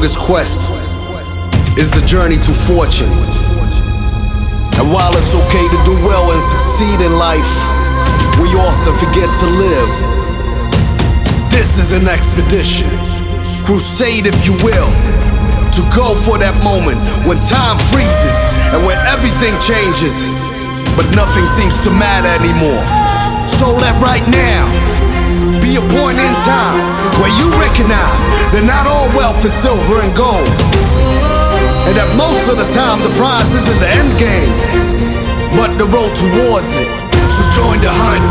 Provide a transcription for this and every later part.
Longest quest is the journey to fortune. And while it's okay to do well and succeed in life, we often forget to live. This is an expedition, crusade if you will, to go for that moment when time freezes and when everything changes, but nothing seems to matter anymore. So let right now be a point in time where you recognize that not all wealth is silver and gold. And that most of the time the prize isn't the end game, but the road towards it. So join the hunt,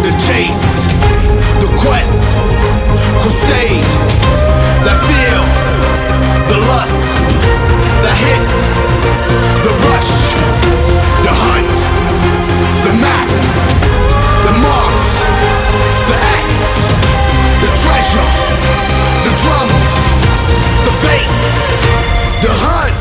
the chase, the quest, crusade, that feel, the lust, the hit, the rush, the hunt, the map, the drums, the bass, the hunt.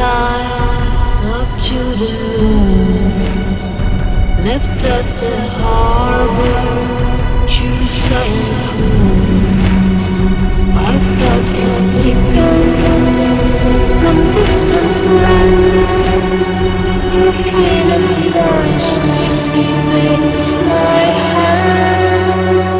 time up to the moon. Left at the harbor to some cool. I felt it echo from distant land. Your hidden voice makes me raise my hand.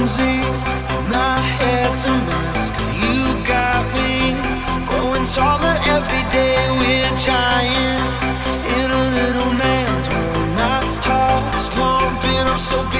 clumsy and my head's a mess Cause you got me growing taller every day We're giants. In a little man's world My heart's pumping, I'm so big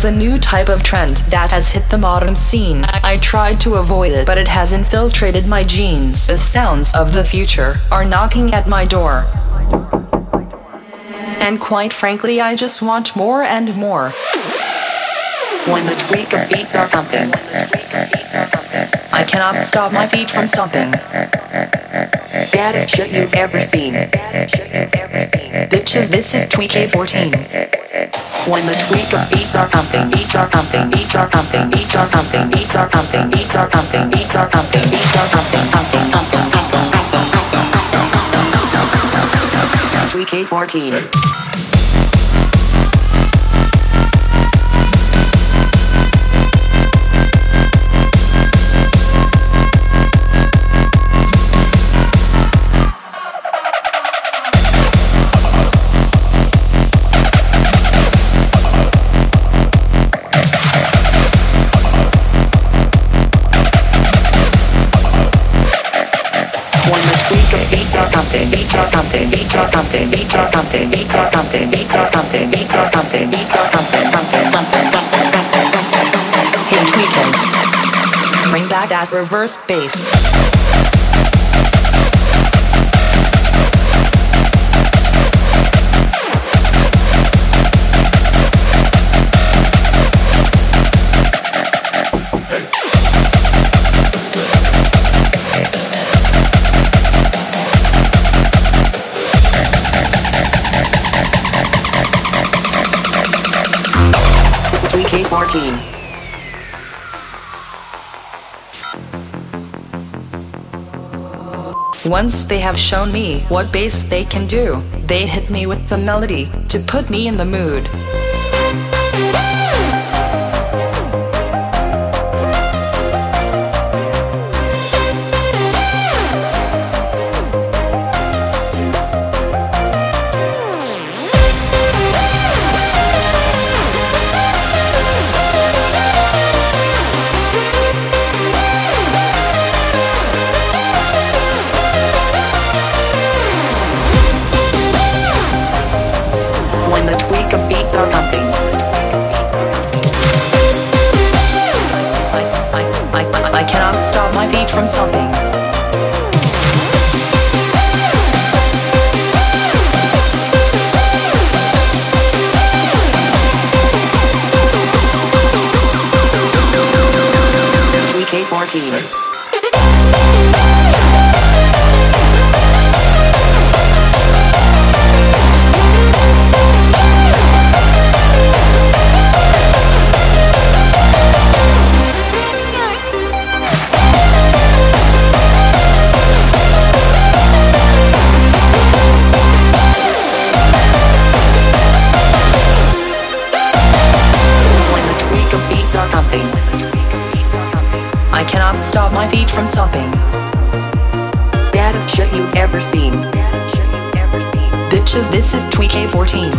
is a new type of trend that has hit the modern scene. I tried to avoid it, but it has infiltrated my genes. The sounds of the future are knocking at my door. And quite frankly, I just want more and more. When the Tweekaz beats are pumping, I cannot stop my feet from stomping. Baddest shit you've ever seen. Bitches, this is Tweekay 14. When the Tweekaz beats are pumping, beats are pumping, beats are pumping, beats are pumping, beats are pumping, beats are pumping, beats are pumping, beats are pumping, pumping, pumping, pumping, pumping. Tweekay 14. When bring back that reverse bass. Once they have shown me what bass they can do, they hit me with the melody to put me in the mood. 14. My feet from stomping. Baddest shit you've ever seen. Bitches, this is Tweekay 14.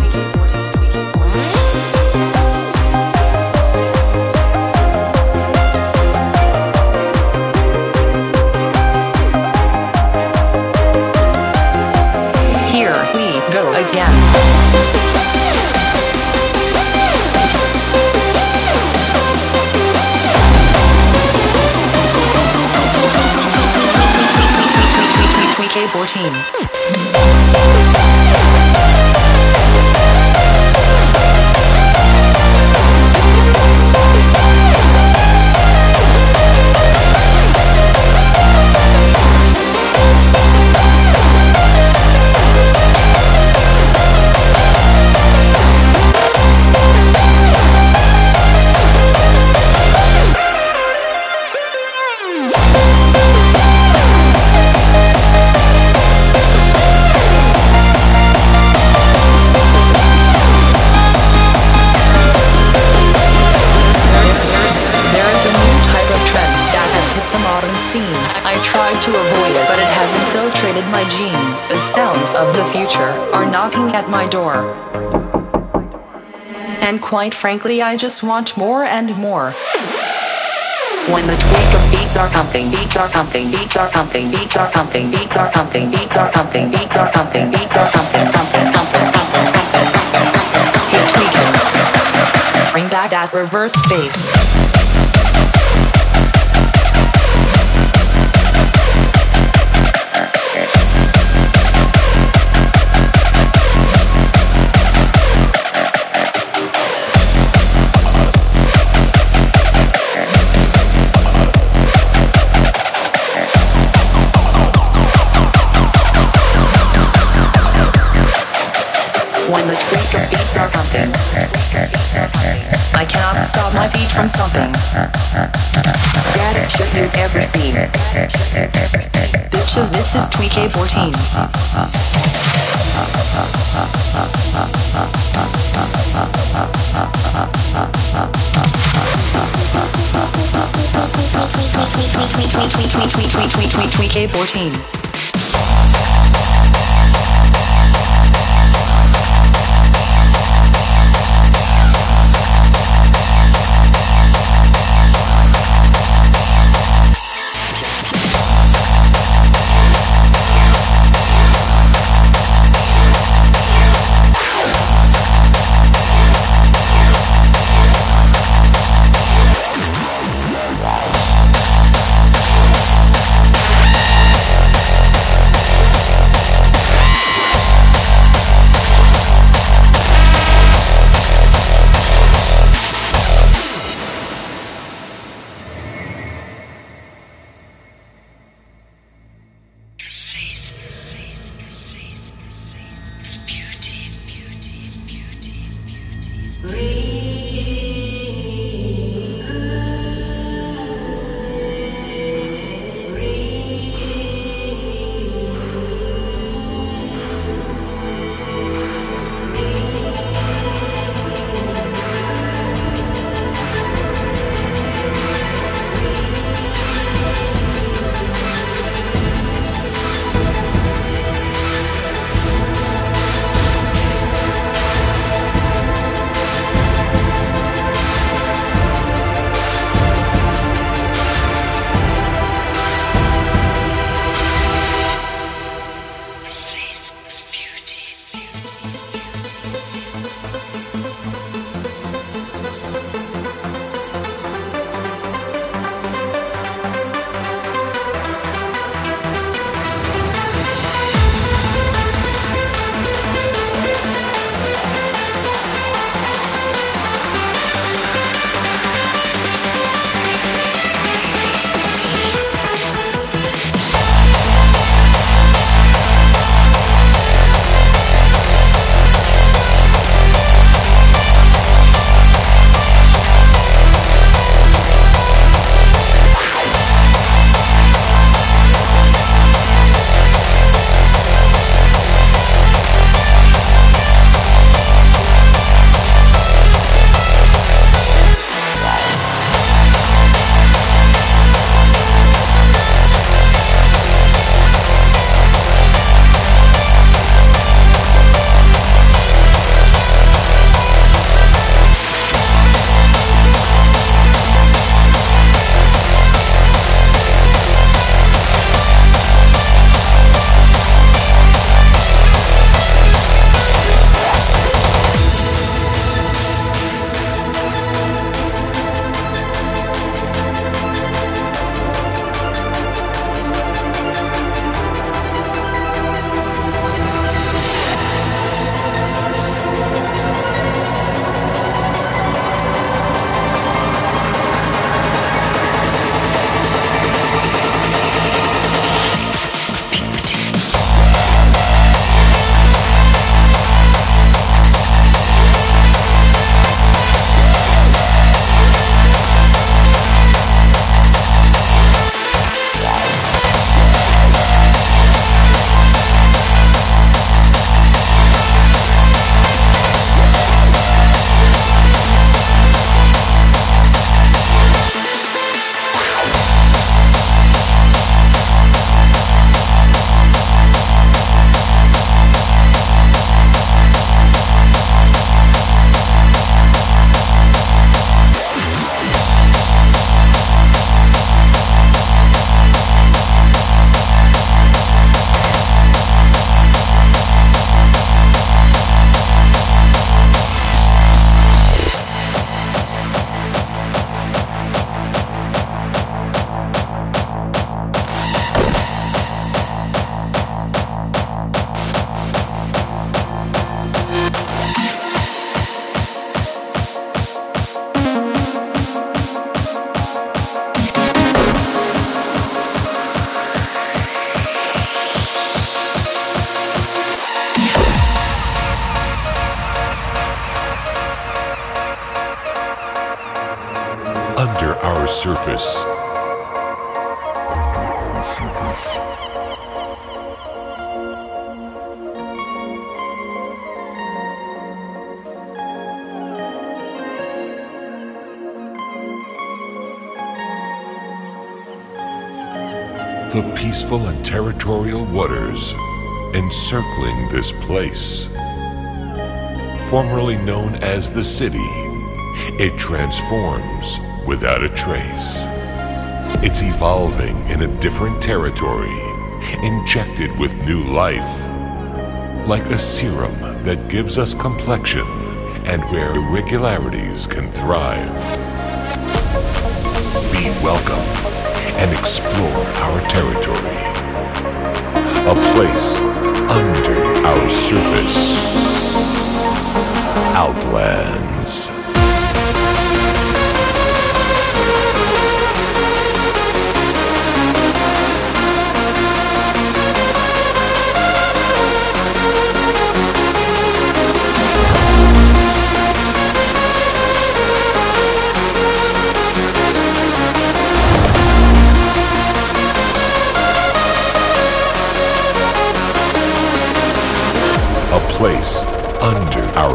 I tried to avoid it, but it has infiltrated my genes. The sounds of the future are knocking at my door. And quite frankly, I just want more and more. When the Tweekaz beats are pumping, beats are pumping, beats are pumping, beats are pumping, beats are pumping, beats are pumping, beats are pumping, beats are pumping, pumping, pumping, pumping, pumping, pumping, pumping. Bring back that reverse bass. Pumping. I cannot stop my feet from stomping. Baddest shit you've ever seen. Bitches, this is Tweekay 14 Tweekay 14 encircling this place. Formerly known as the city, it transforms without a trace. It's evolving in a different territory, injected with new life. Like a serum that gives us complexion and where irregularities can thrive. Be welcome and explore our territory. A place our surface. Outlands.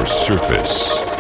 Surface.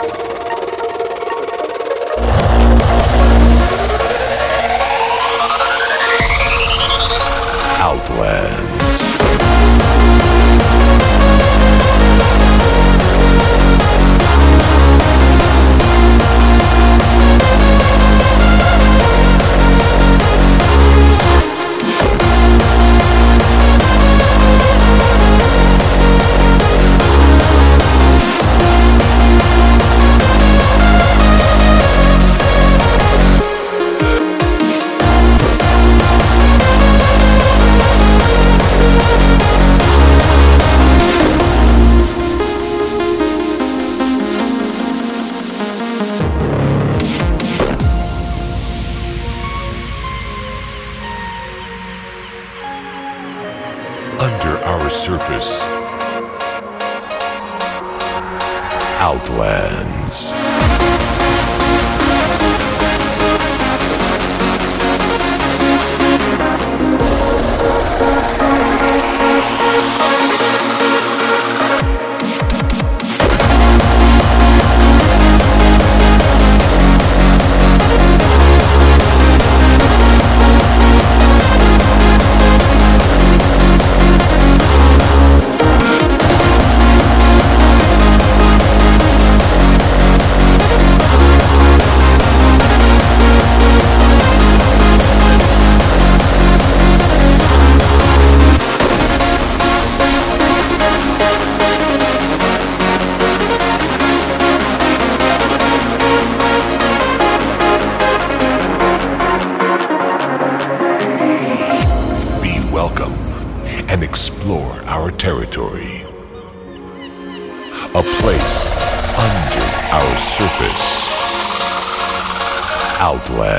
Outlands.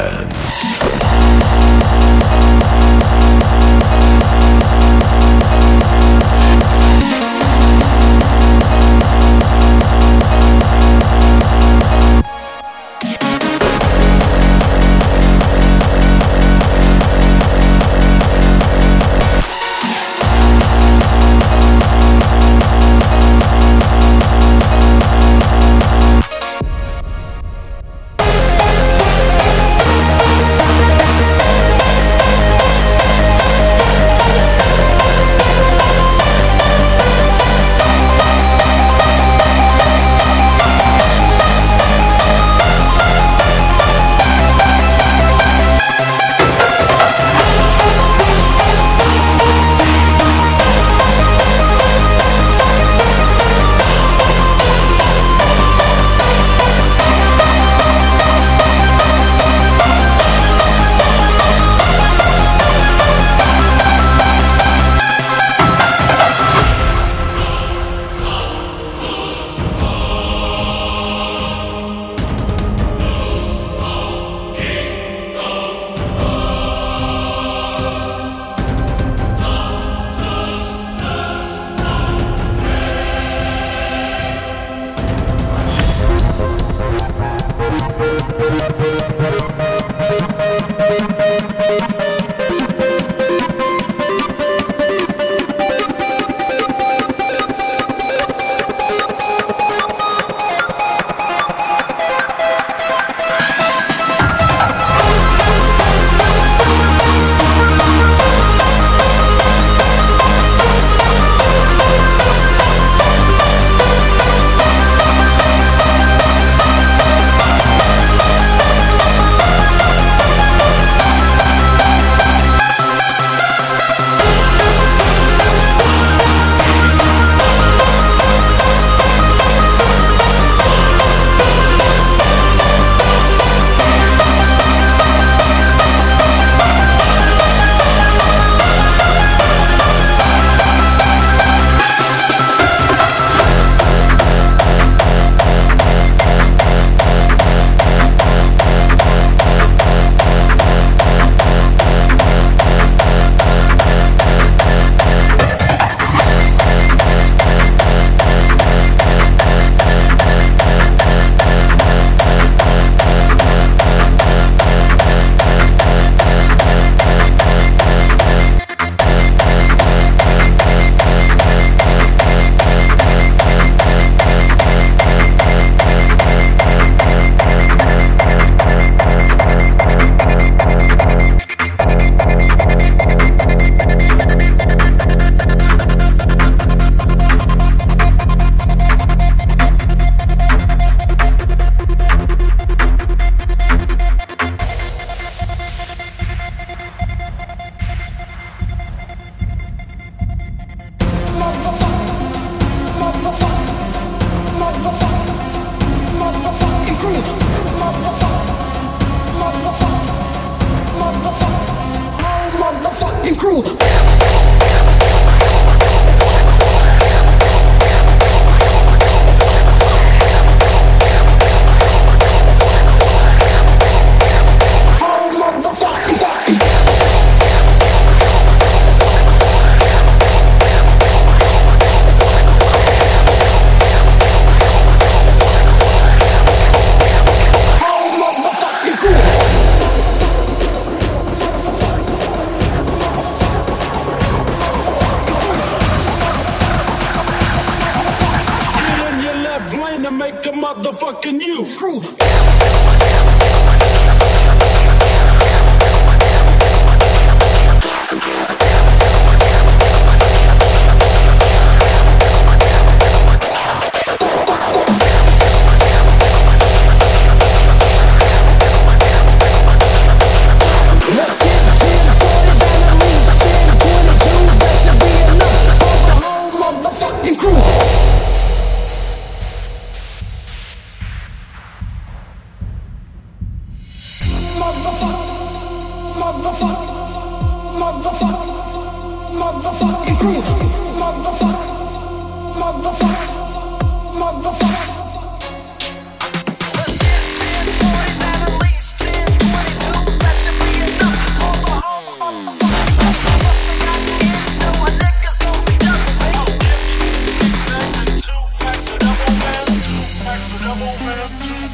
Double man, two,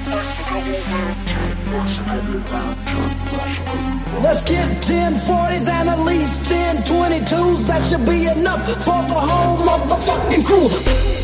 double man, two, double man, two, double man. Let's get 1040s and at least 1022s. That should be enough for the whole motherfucking crew.